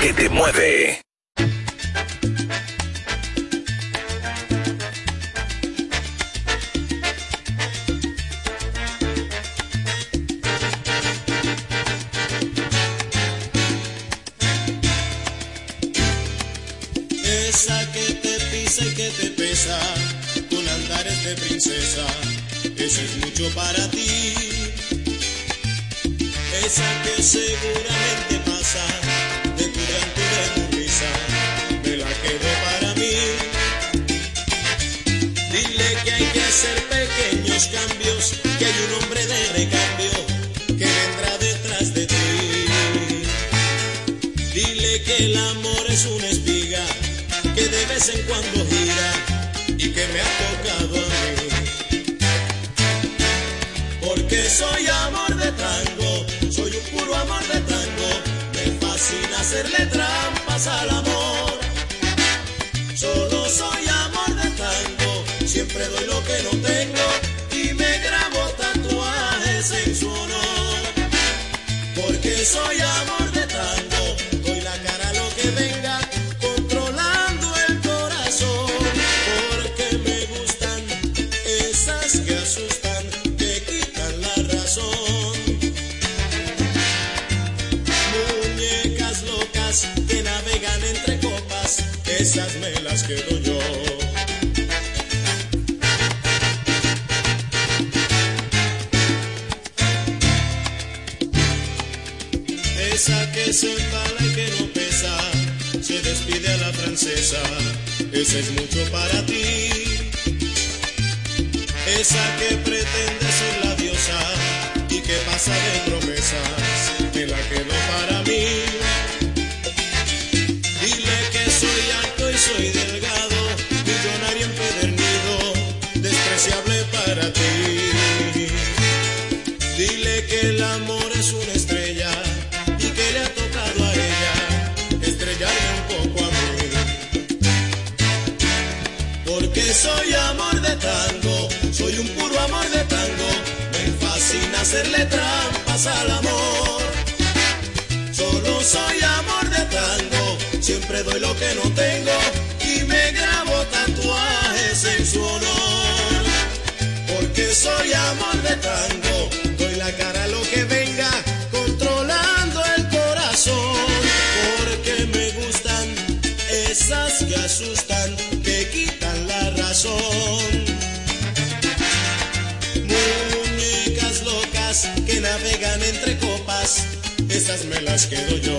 que te mueve. al amor. Solo soy amor de tango, siempre doy lo que no tengo y me grabo tatuajes en su honor. Porque soy amor. esa es mucho para ti. Esa que pretende ser la diosa y que pasa de promesas, de la que no para. hacerle trampas al amor. Solo soy amor de tango, siempre doy lo que no tengo y me grabo tatuajes en su honor. Porque soy amor de tango navegan entre copas, esas me las quedo yo.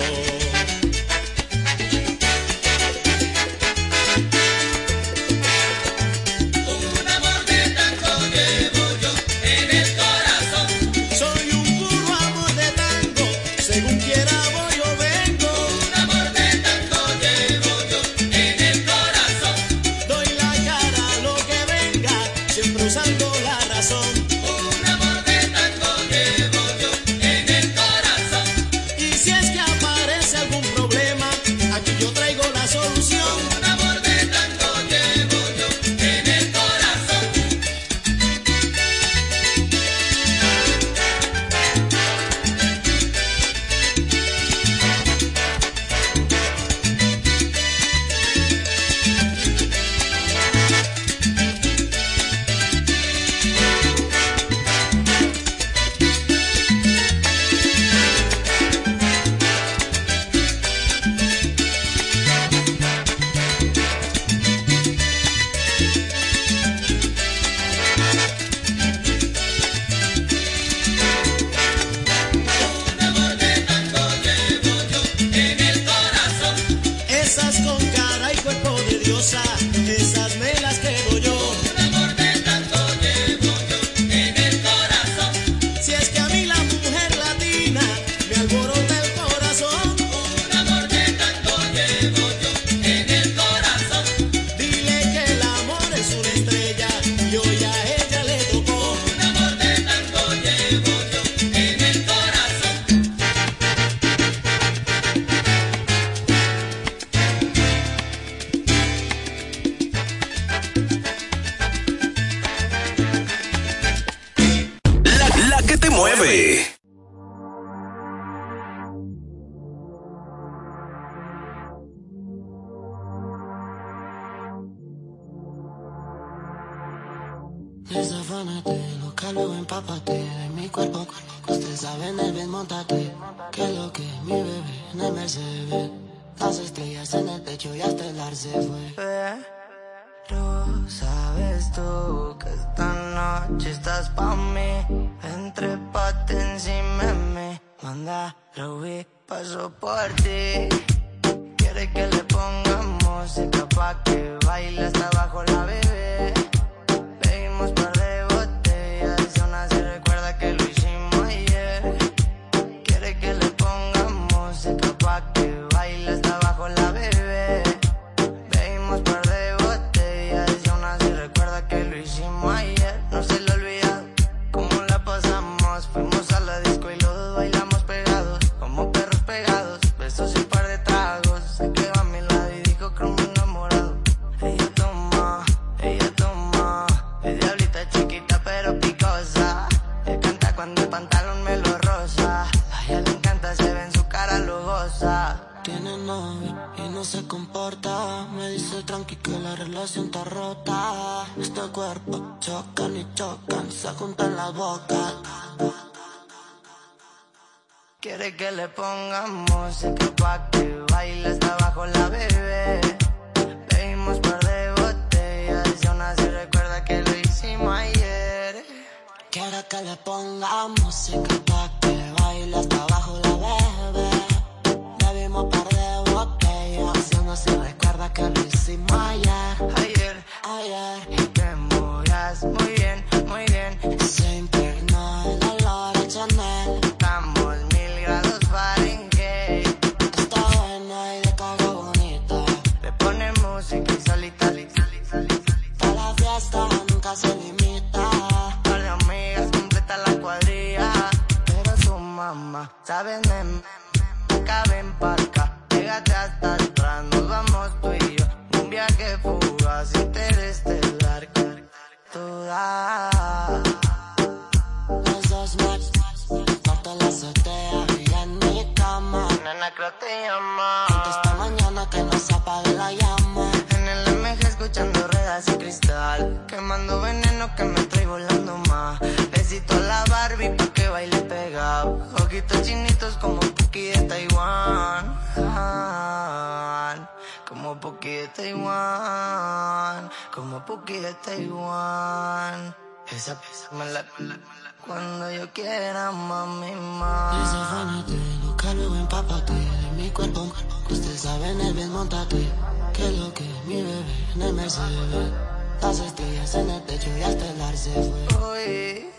Las estrellas en el techo y al telar se fue. Hoy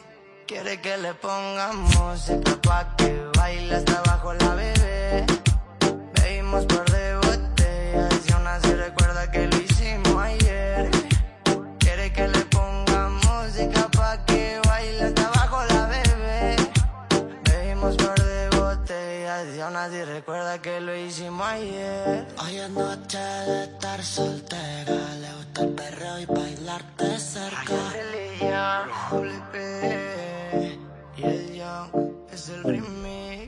quiere que le ponga música pa' que baile hasta abajo la bebé. Bebimos por recuerda que lo hicimos ayer. Hoy es noche de estar soltera, le gusta el perreo y bailarte cerca.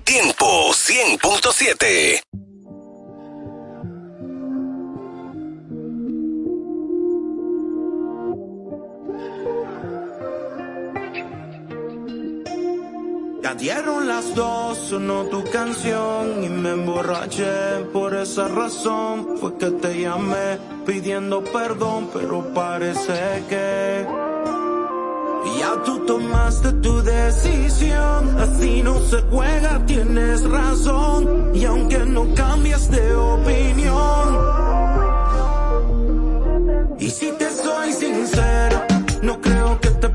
Tiempo 100.7 Ya dieron las dos, sonó tu canción y me emborraché. Por esa razón fue que te llamé pidiendo perdón, pero parece que ya tú tomaste tu decisión. Así no se juega, tienes razón. Y aunque no cambias de opinión, y si te soy sincero, no creo que te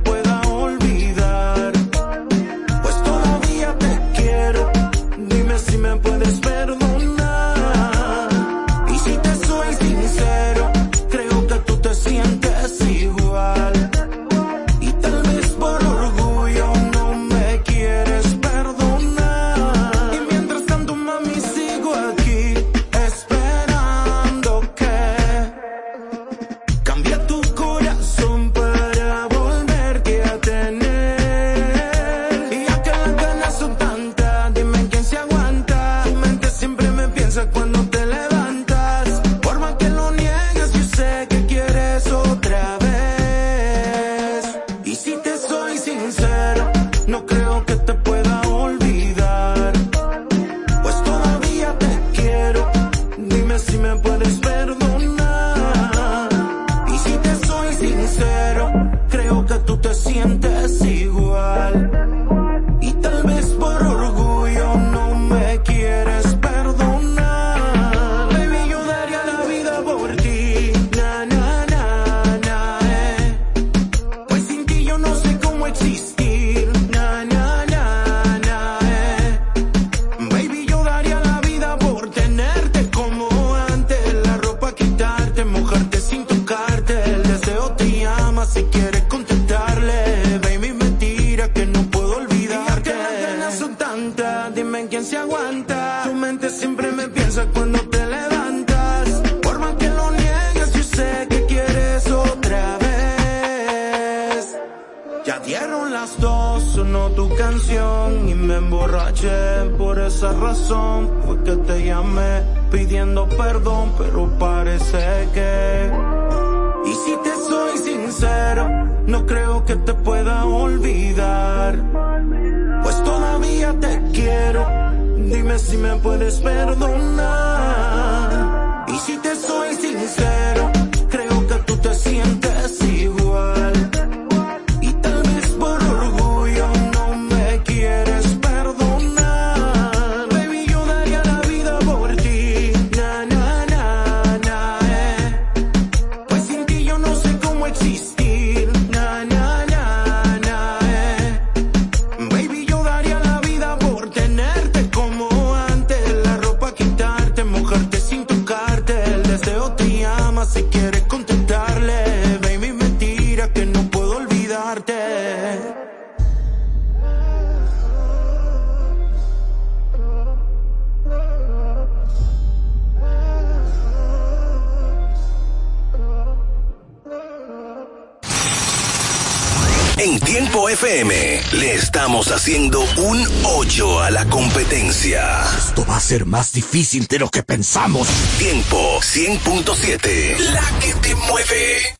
sinceros que pensamos. Tiempo 100.7, la que te mueve.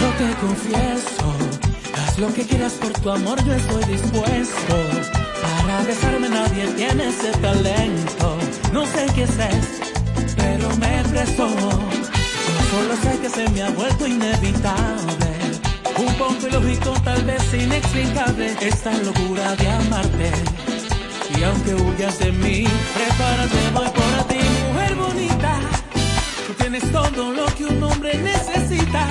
No te confieso, haz lo que quieras por tu amor, yo estoy dispuesto. Para besarme nadie tiene ese talento, no sé qué es. Solo sé que se me ha vuelto inevitable. Un poco ilógico, tal vez inexplicable, esta locura de amarte. Y aunque huyas de mí, prepárate, voy por ti, mujer bonita. Tú tienes todo lo que un hombre necesita.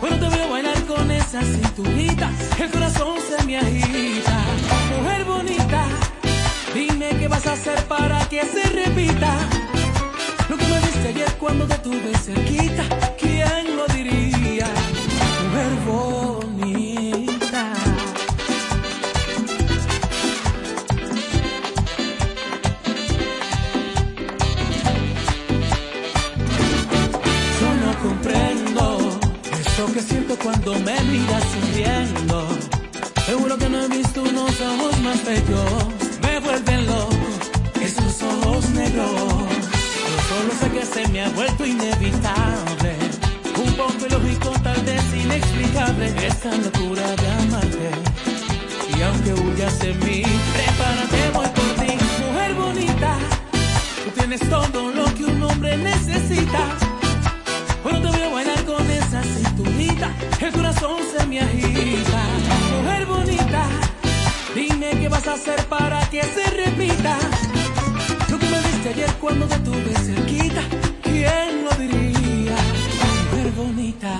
Bueno, te veo bailar con esa cinturita, el corazón se me agita. Mujer bonita, dime qué vas a hacer para que se repita. Lo que me diste ayer cuando te tuve cerquita, ¿quién lo diría? Mujer bonita. Yo no comprendo eso que siento cuando me miras sonriendo. Seguro que no he visto unos ojos más bellos. Me vuelven loco esos ojos negros. Que se me ha vuelto inevitable. Un poco ilógico, tal vez inexplicable. Esta locura de amarte. Y aunque huyas de mí, prepárate, voy por ti. Mujer bonita, tú tienes todo lo que un hombre necesita. Bueno, te veo bailar con esa cinturita, el corazón se me agita. Mujer bonita, dime qué vas a hacer para que se repita. Diste ayer cuando te tuve cerquita, ¿quién lo diría? Mujer bonita,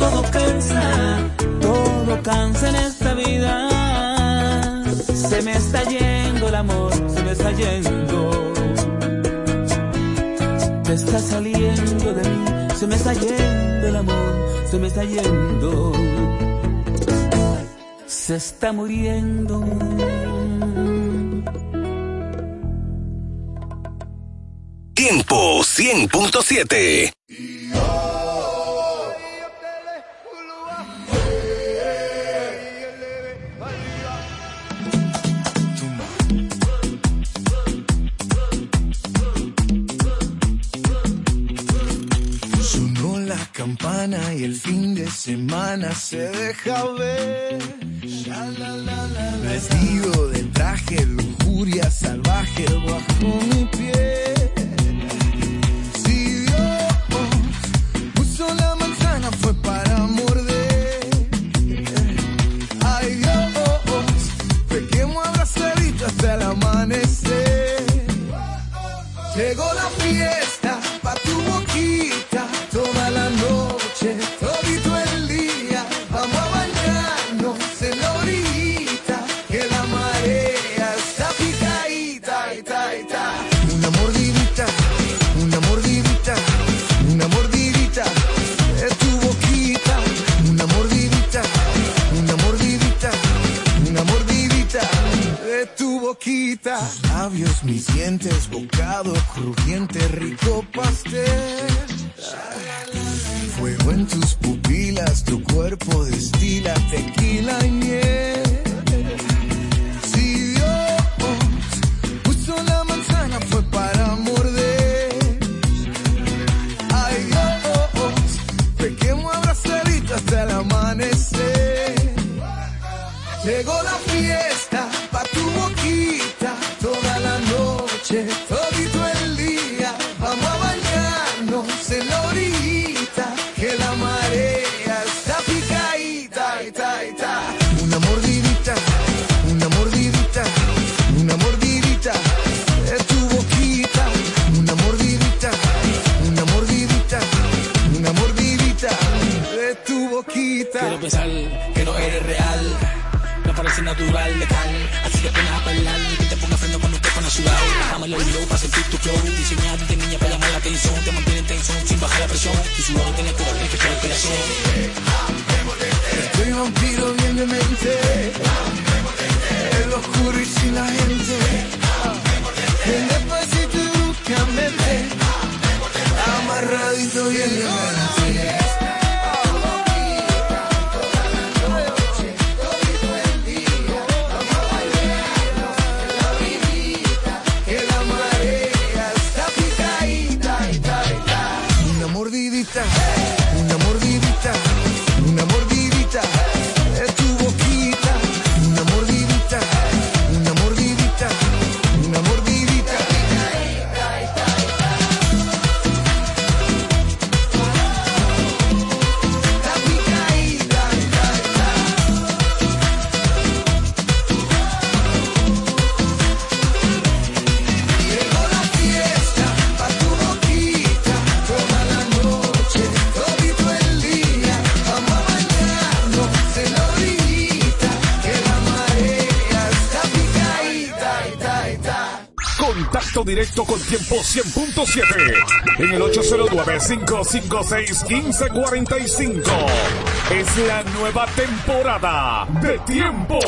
todo cansa, todo cansa en esta vida. Se me está yendo el amor, se me está yendo. Te está saliendo de mí, se me está yendo el amor, se me está yendo. Se está muriendo. Tiempo 100.7 deja ver. tiempo 100.7 en el 809-556-1545. Es la nueva temporada de tiempo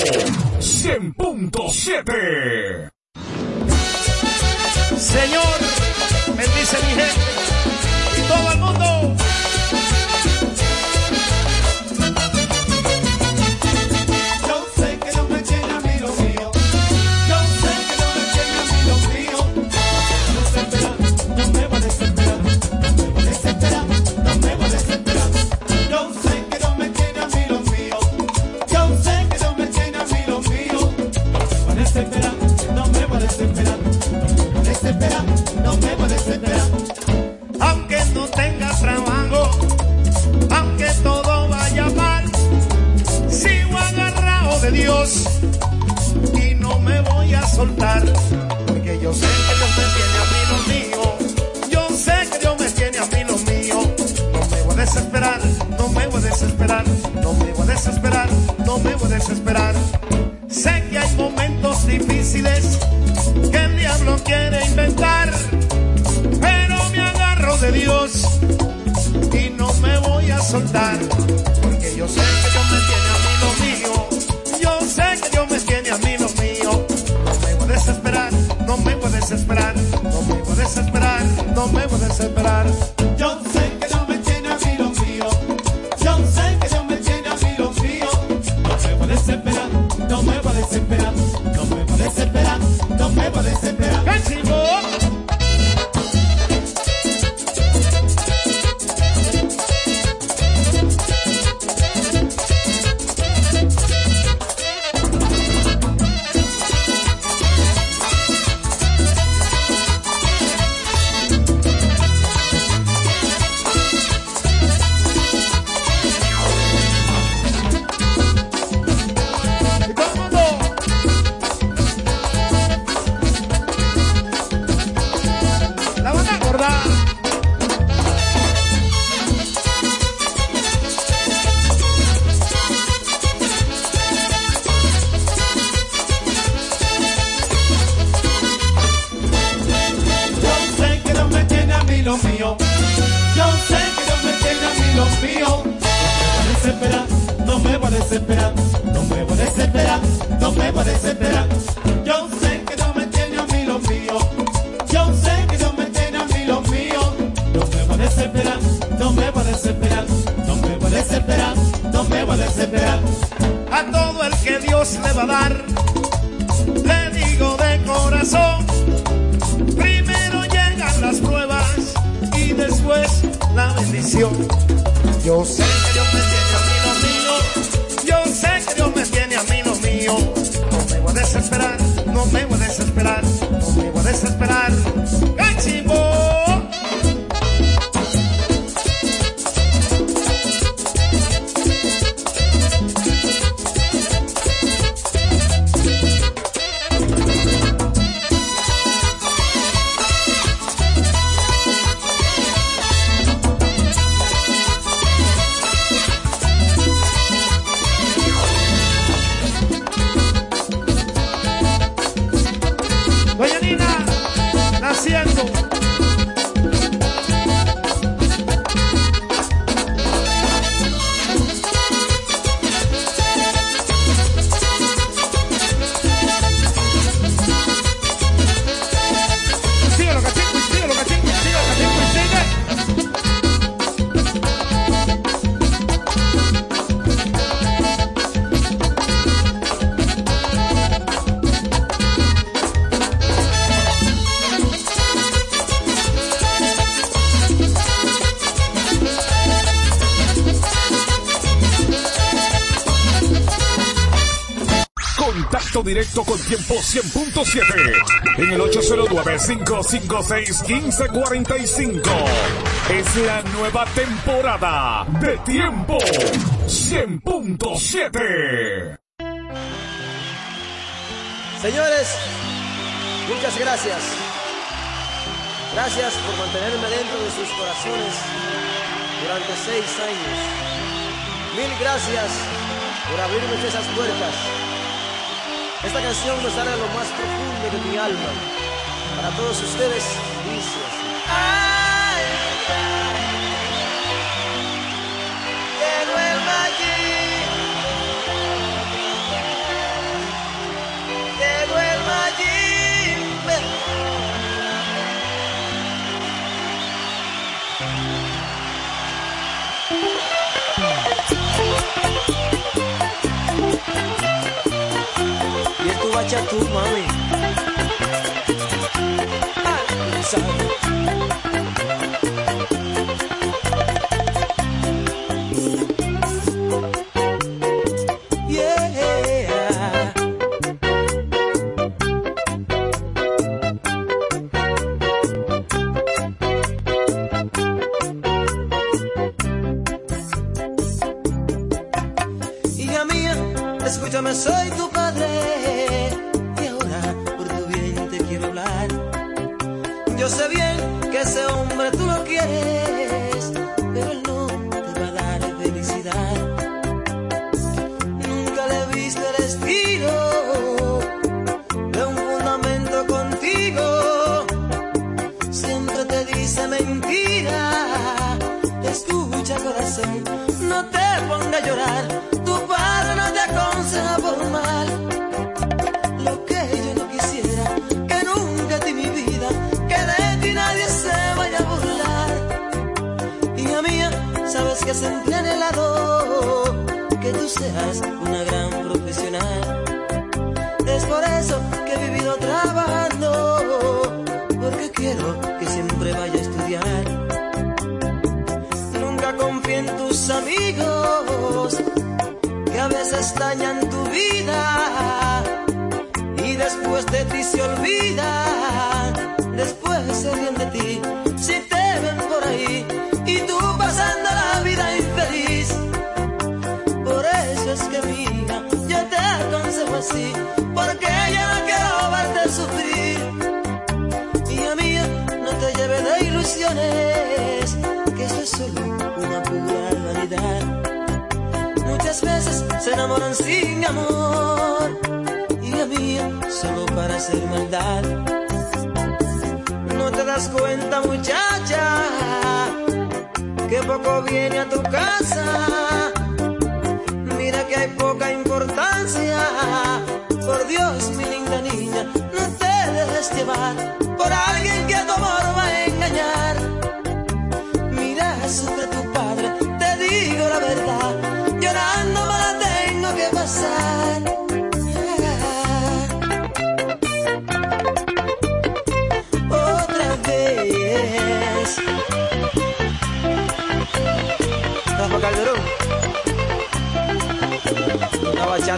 100.7. Señor, bendice mi gente. tiempo 100.7 en el 809-556-1545. Es la nueva temporada de tiempo 100.7. Señores, muchas gracias. Gracias por mantenerme dentro de sus corazones durante seis años. Mil gracias por abrirme esas puertas. Esta canción me sale a lo más profundo de mi alma. Para todos ustedes,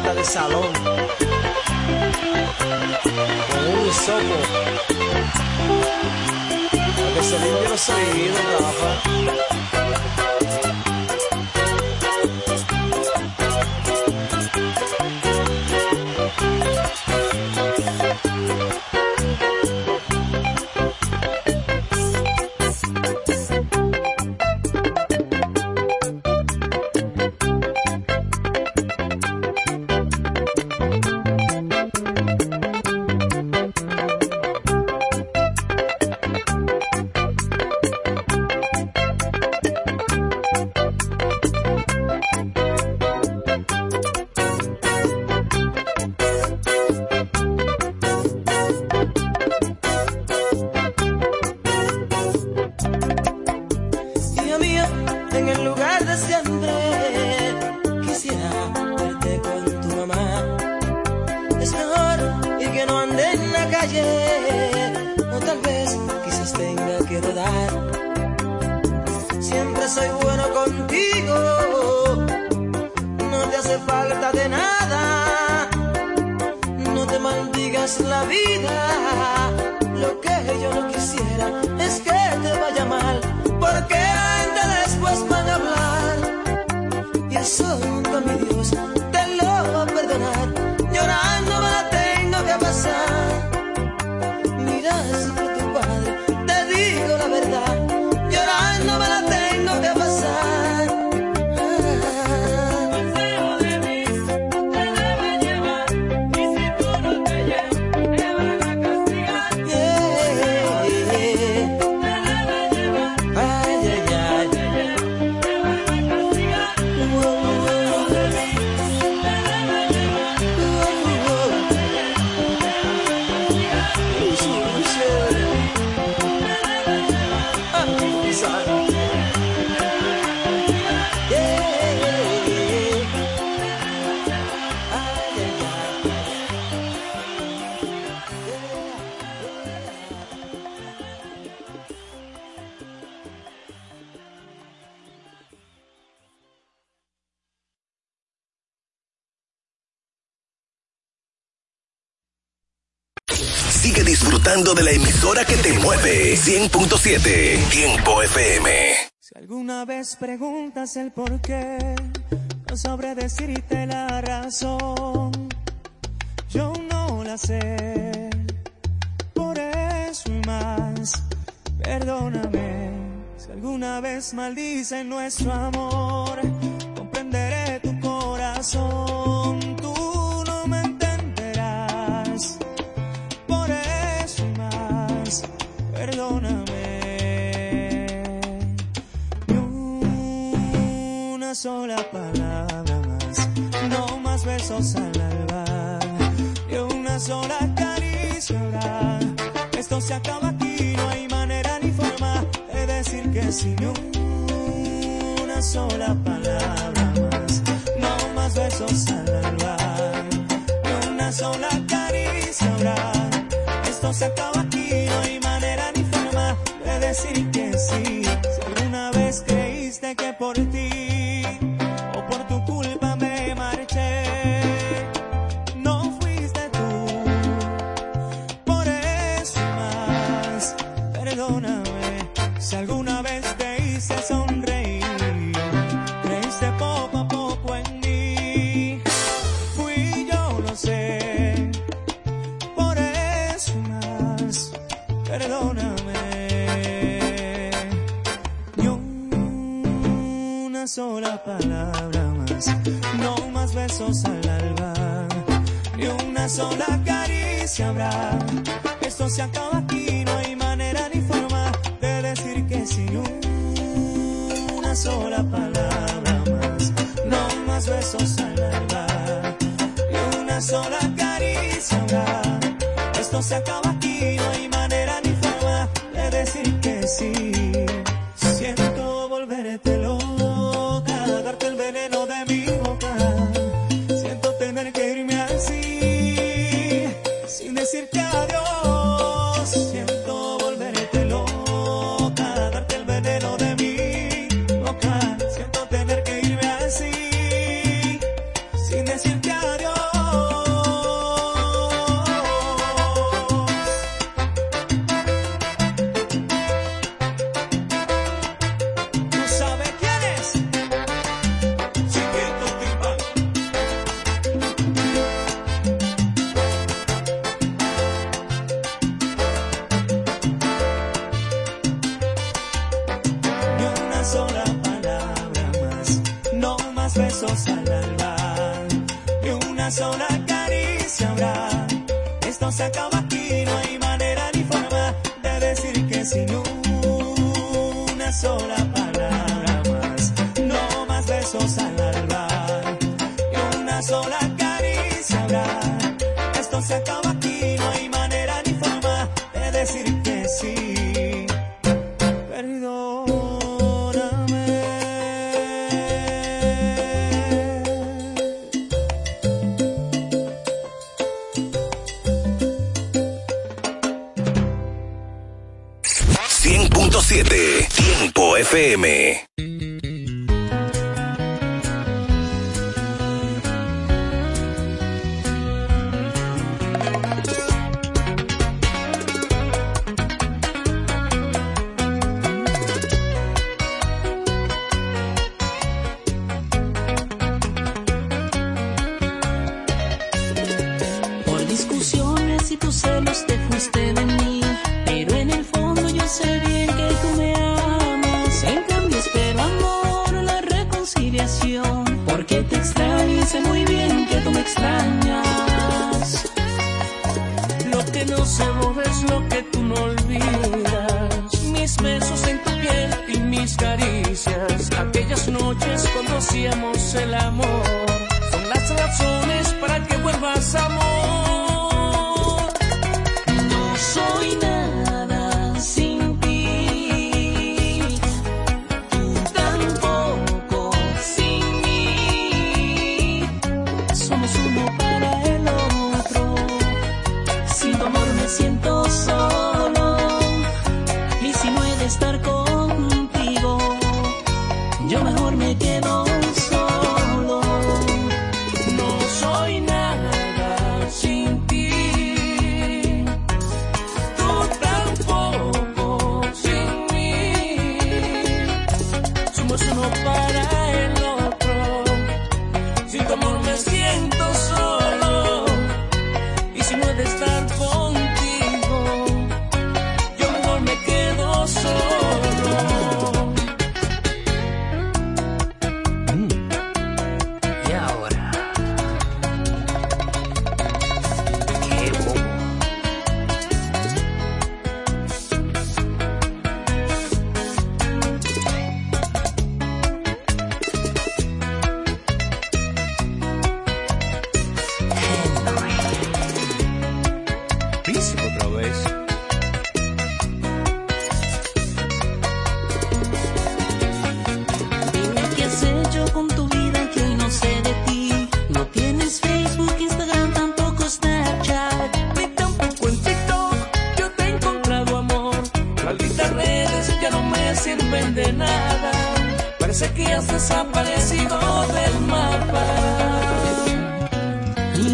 de salón. Con un hisopo. Para que se limpie los oídos, 7. Tiempo FM. Si alguna vez preguntas el por qué, no sabré decirte la razón. Yo no la sé. Por eso y más, perdóname. Si alguna vez maldicen nuestro amor sola caricia habrá. Esto se acaba aquí, no hay manera ni forma de decir que sin una sola palabra más. No más besos al alba, ni una sola caricia habrá. Esto se acaba aquí, no hay manera ni forma de decir que se acabó. esto se acaba.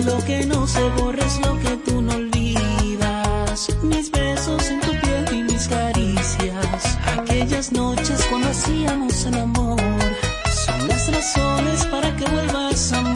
Lo que no se borra es lo que tú no olvidas. Mis besos en tu piel y mis caricias. Aquellas noches cuando hacíamos el amor. Son las razones para que vuelvas amor.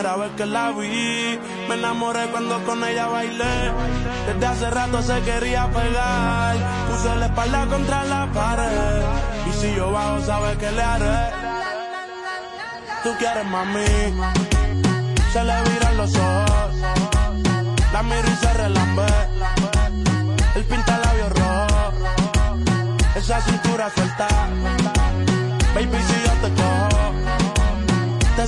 Primera vez que la vi. Me enamoré cuando con ella bailé. Desde hace rato se quería pegar. Puse la espalda contra la pared. Y si yo bajo, sabes que le haré. Tú quieres mami. Se le viran los ojos. La miro y se relambe. El pinta labios rojo. Esa cintura suelta. Baby, si yo te cojo,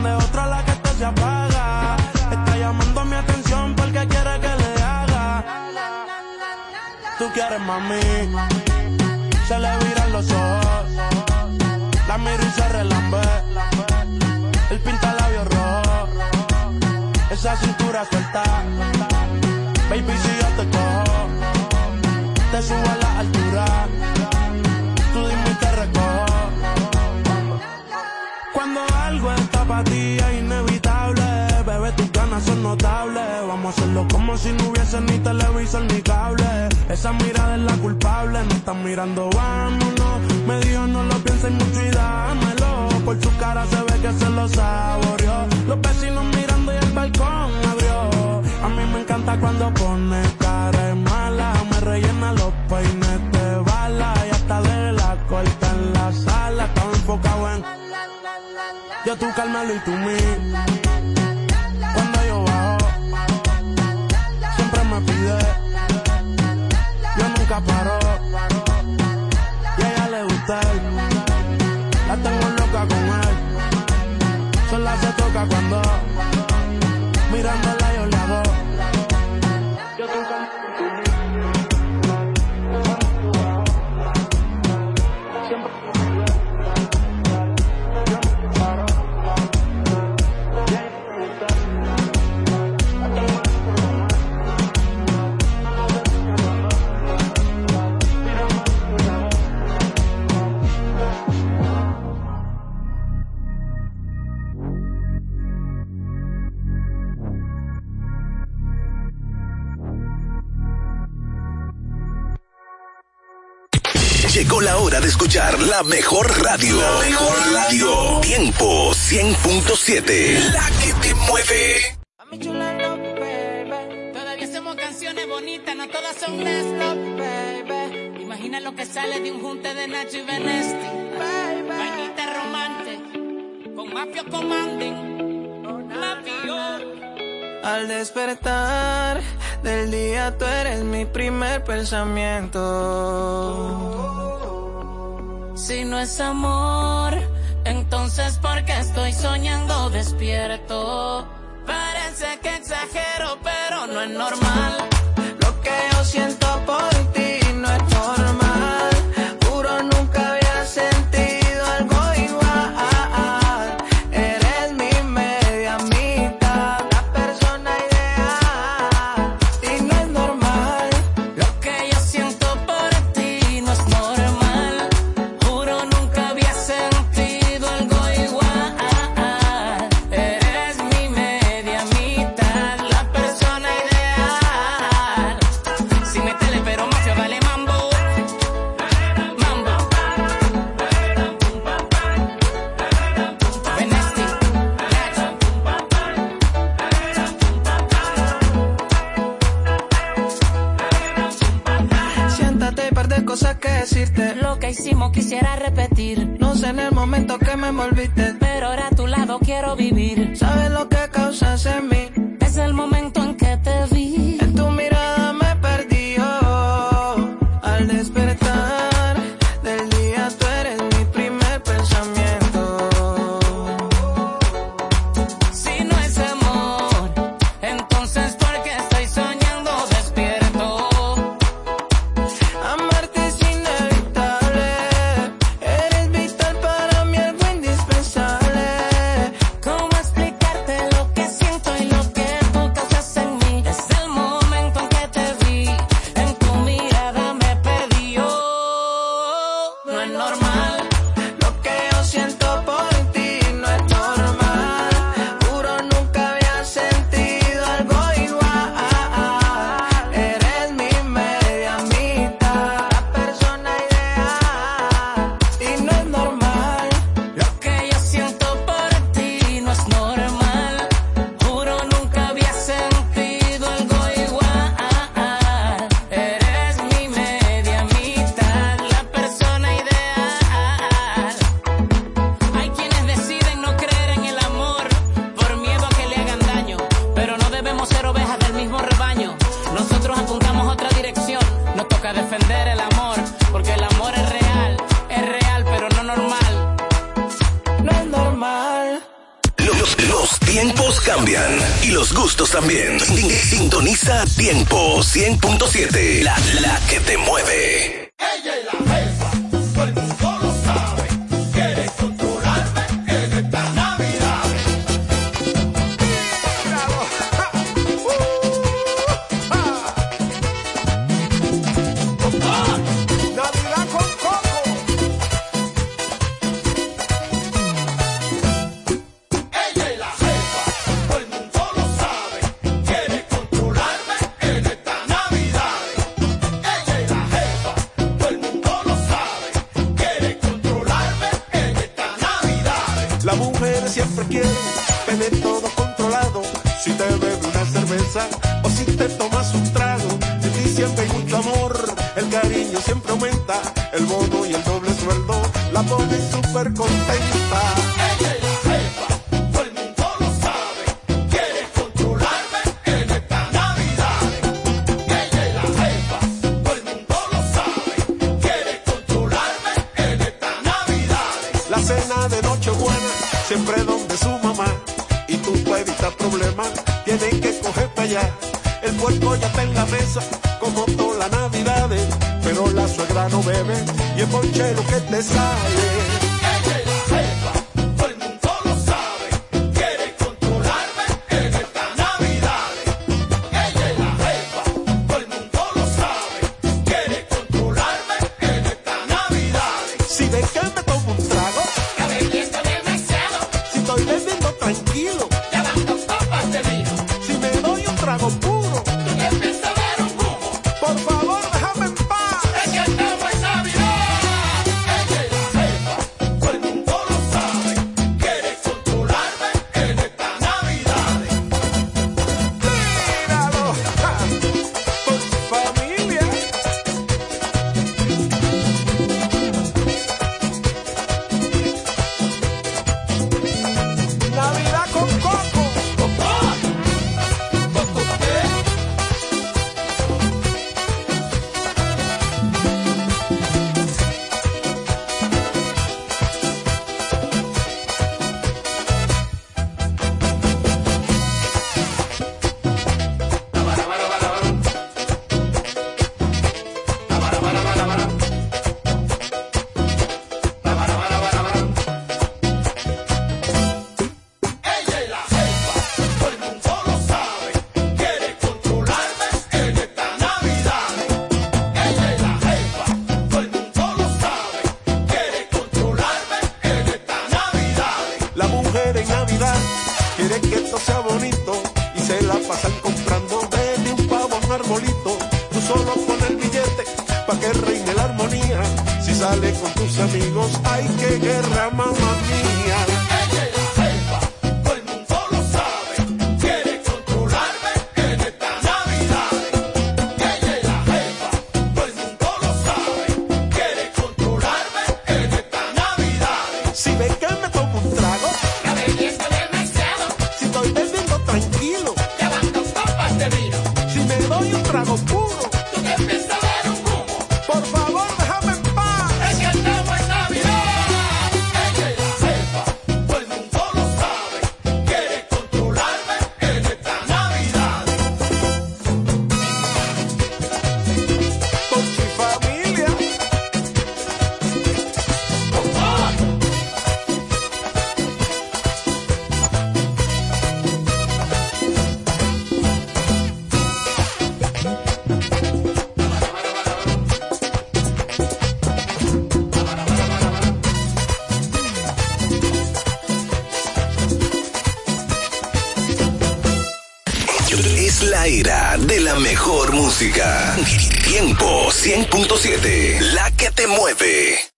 Prende otra la que esto se apaga. Está llamando mi atención porque quiere que le haga. Tú quieres mami. Se le viran los ojos. La miro y se relambe. El pinta labios rojo. Esa cintura suelta. Baby, si yo te cojo, te subo a la altura. Vamos a hacerlo como si no hubiese ni televisor ni cable. Esa mirada es la culpable, no están mirando, vámonos. Me dijo no lo pienses mucho y dámelo. Por su cara se ve que se lo saboreó. Los vecinos mirando y el balcón abrió. A mí me encanta cuando pone cara mala. Me rellena los peines de bala. Y hasta de la corta en la sala. Estaba enfocado en yo tú Carmelo y tú mí. Love. la mejor radio. Radio. Tiempo 100.7. La que te mueve. Todavía hacemos canciones bonitas, no todas son stop, baby. Imagina lo que sale de un junte de Nacho y Benesti. Vainita romante, con mafio commanding. Mafio. Al despertar del día tú eres mi primer pensamiento. Si no es amor, entonces por qué estoy soñando despierto. Parece que exagero, pero no es normal lo que yo siento por Lo que hicimos quisiera repetir. No sé en el momento que me envolviste. Pero ahora a tu lado quiero vivir. Sabes lo que causas en mí. tienen que coger para allá. El puerco ya está en la mesa, como todas las navidades, pero la suegra no bebe y el ponchero que te sale. la era de la mejor música. Tiempo 100.7, la que te mueve.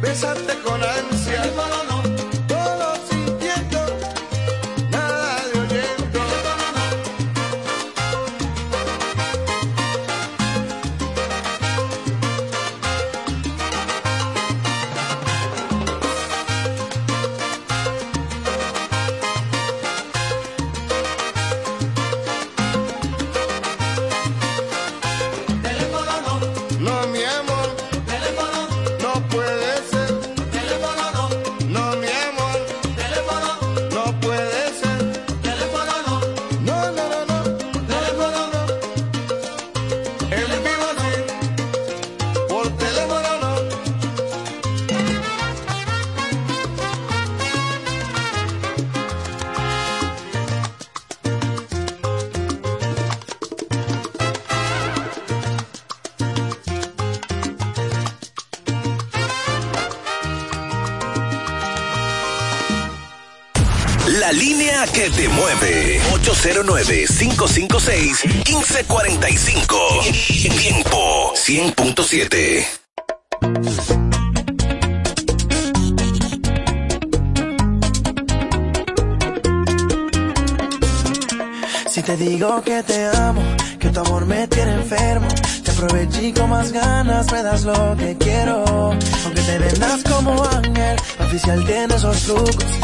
Bésate con ansia. 809-556-1545. Tiempo 100.7. Si te digo que te amo, que tu amor me tiene enfermo, te aproveché con más ganas, me das lo que quiero. Aunque te vendas como ángel, oficial tiene esos trucos.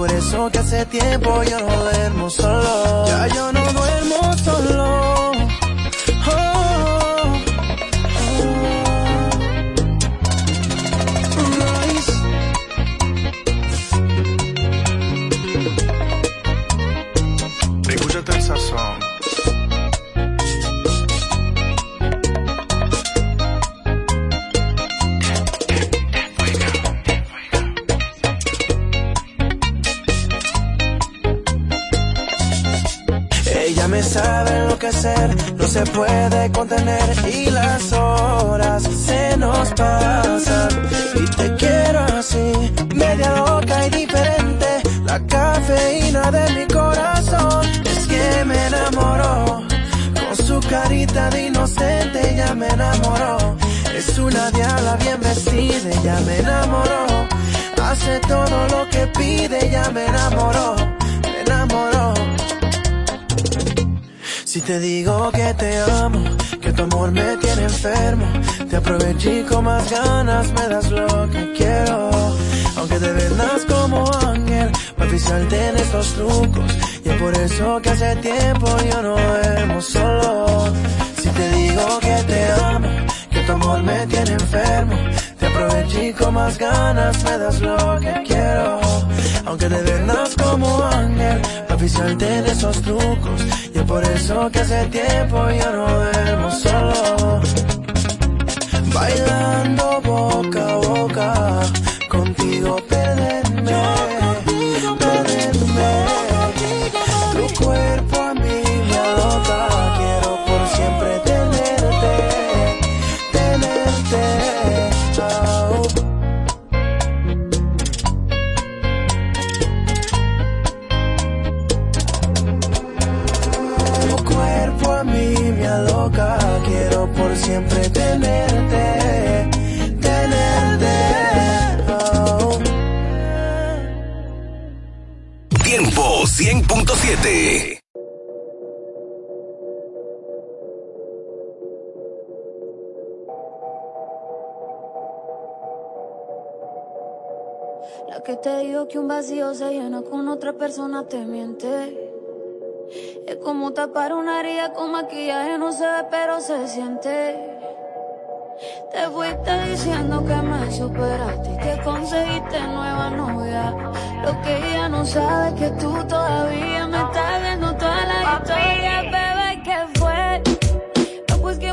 Por eso que hace tiempo yo no duermo solo. Ya yo no duermo solo. Se puede contener y las horas se nos pasan. Y te quiero así, media loca y diferente, la cafeína de mi corazón. Es que me enamoró, con su carita de inocente ya me enamoró. Es una diabla bien vestida, ya me enamoró. Hace todo lo que pide, ya me enamoró, te digo que te amo, que tu amor me tiene enfermo, te aproveché con más ganas, me das lo que quiero. Aunque te vendas como ángel, para pisarte en estos trucos. Y es por eso que hace tiempo yo no duermo solo. Si te digo que te amo, que tu amor me tiene enfermo, aproveché con más ganas, me das lo que quiero. Aunque te vendas como ángel, para pisarte en esos trucos. Y es por eso que hace tiempo yo no duermo solo. Bailando boca a boca, contigo perderme. Siempre tenerte, tenerte. Oh. Tiempo 100.7. La que te digo que un vacío se llena con otra persona te miente. Es como tapar una herida con maquillaje, no se ve pero se siente. Te fuiste diciendo que me superaste y que conseguiste nueva novia. Lo que ella no sabe es que tú todavía me estás viendo toda la historia, bebé, ¿qué fue? No, pues que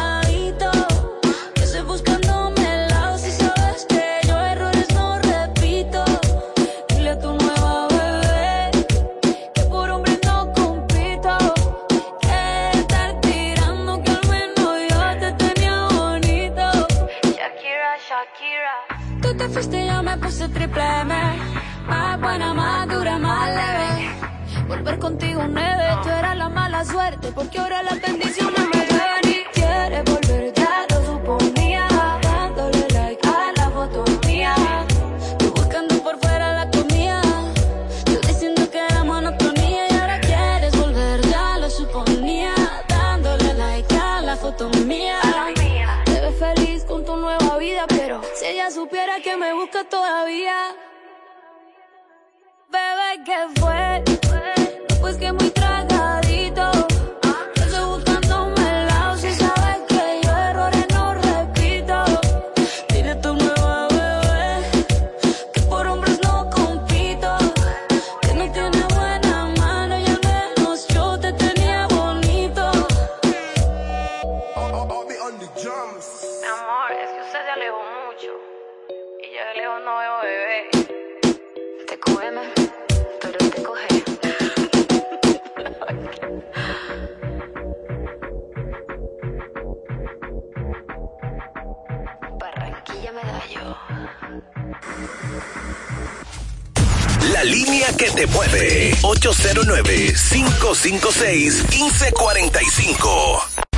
Suerte, porque ahora las bendiciones te mueve. 809-556-1545.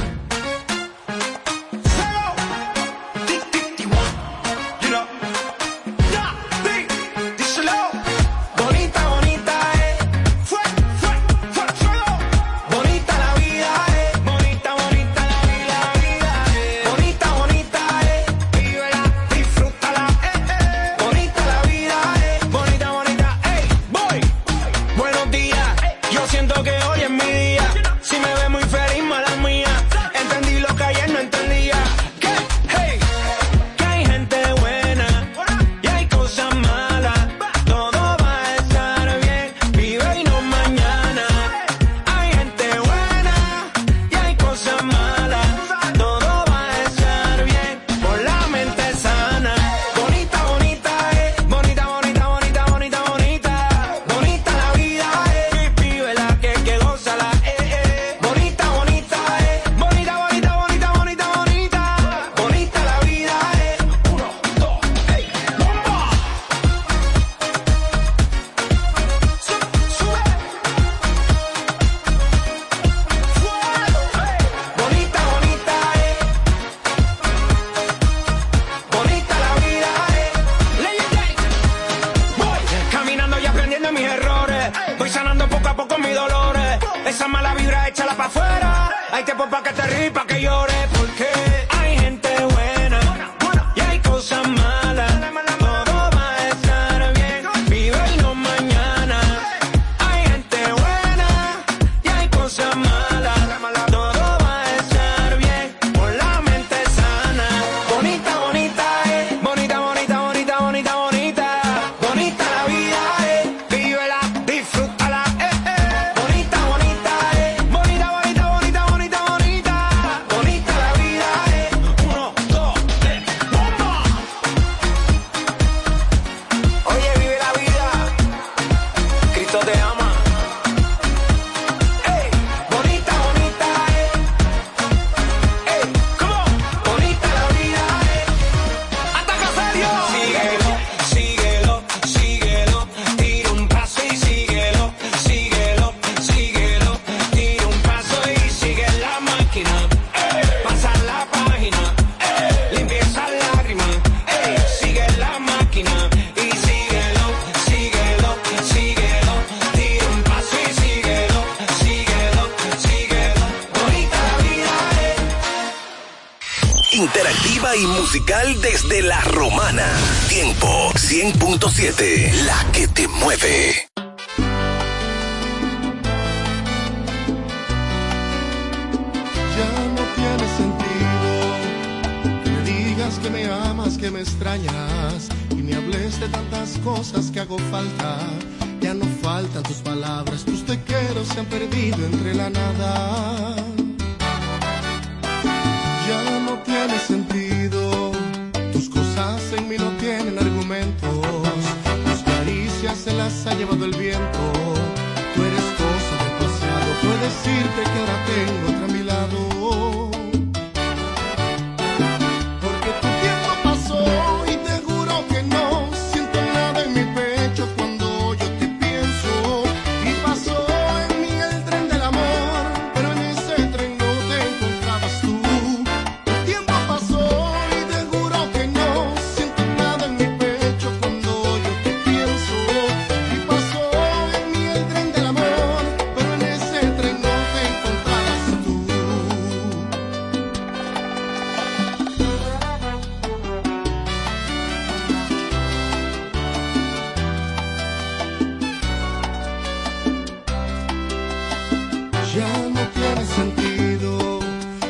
ya no tiene sentido.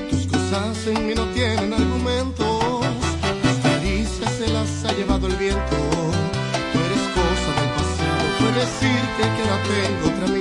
Tus cosas en mí no tienen argumentos. Tus caricias se las ha llevado el viento. Tú eres cosa del pasado. Puedes decirte que la tengo otra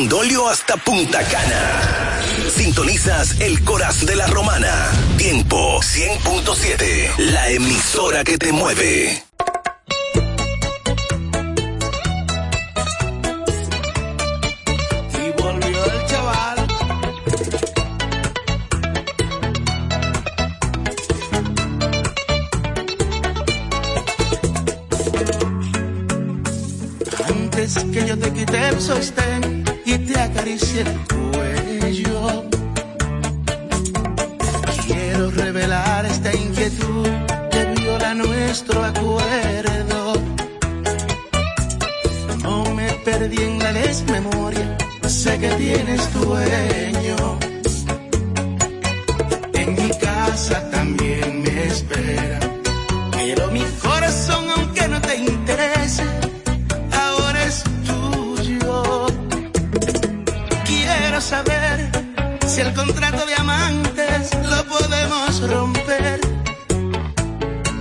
Bandolio hasta Punta Cana. Sintonizas el Coraz de la Romana. Tiempo 100.7, la emisora que te mueve. que yo te quité el sostén te acaricie el cuello. Quiero revelar esta inquietud que viola nuestro acuerdo. No me perdí en la desmemoria, sé que tienes dueño. En mi casa también me espera El contrato de amantes lo podemos romper,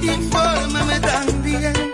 infórmame también.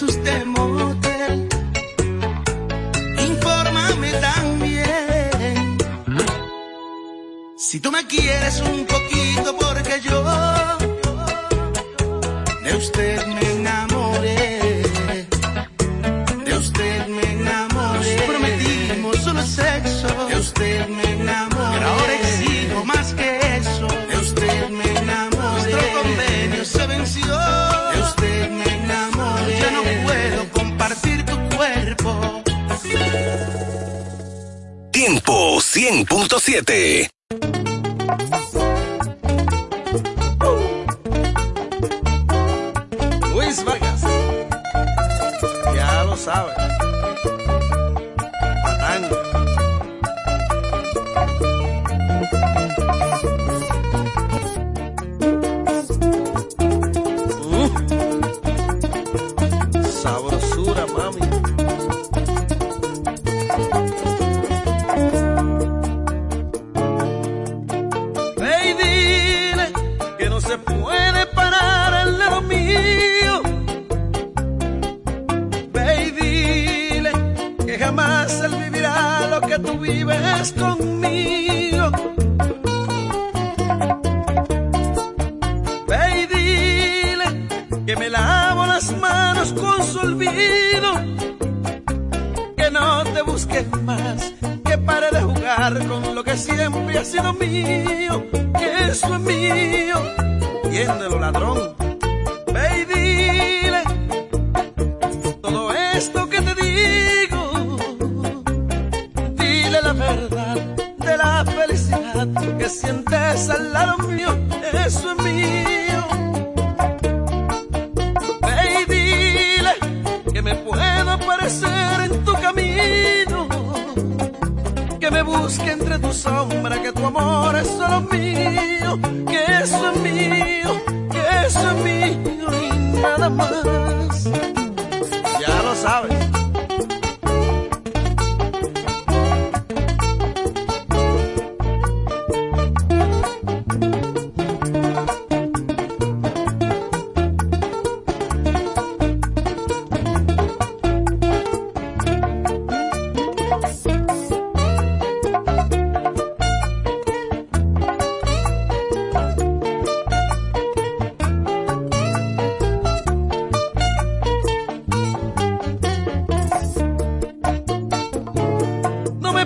De Infórmame también. Si tú me quieres un 100.7.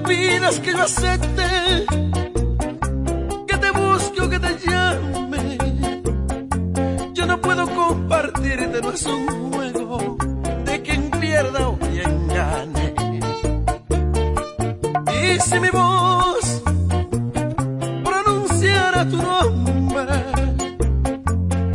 pidas que yo acepte, que te busque o que te llame. Yo no puedo compartirte, no es un juego de quien pierda o quien gane. Y si mi voz pronunciara tu nombre,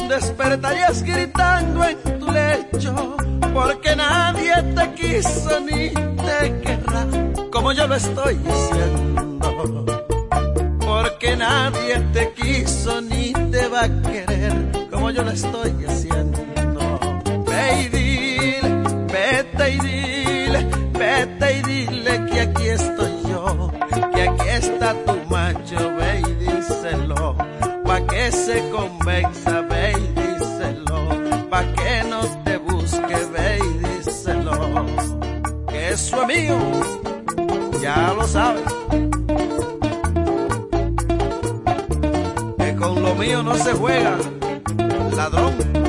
despertarías gritando en tu lecho, porque nadie te quiso ni te querrá como yo lo estoy diciendo. Porque nadie te quiso ni te va a querer como yo lo estoy diciendo. Ve y dile, vete y dile, vete y dile que aquí estoy yo, que aquí está tu macho, ve y díselo, pa' que se convenza. lo sabes. Que con lo mío no se juega, ladrón.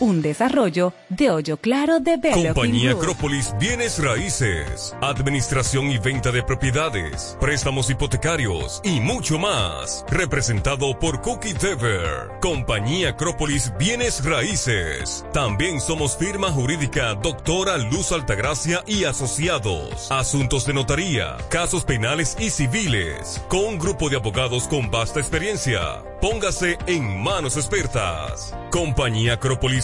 un desarrollo de Hoyo Claro de Developing Compañía. Acrópolis Bienes Raíces, Administración y Venta de Propiedades, Préstamos Hipotecarios y mucho más. Representado por Cookie Dever. Compañía Acrópolis Bienes Raíces. También somos firma jurídica Doctora Luz Altagracia y Asociados. Asuntos de notaría, casos penales y civiles. Con un grupo de abogados con vasta experiencia. Póngase en manos expertas. Compañía Acrópolis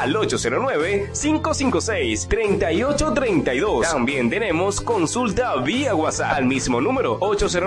al 809-556-3832. También tenemos consulta vía WhatsApp al mismo número 809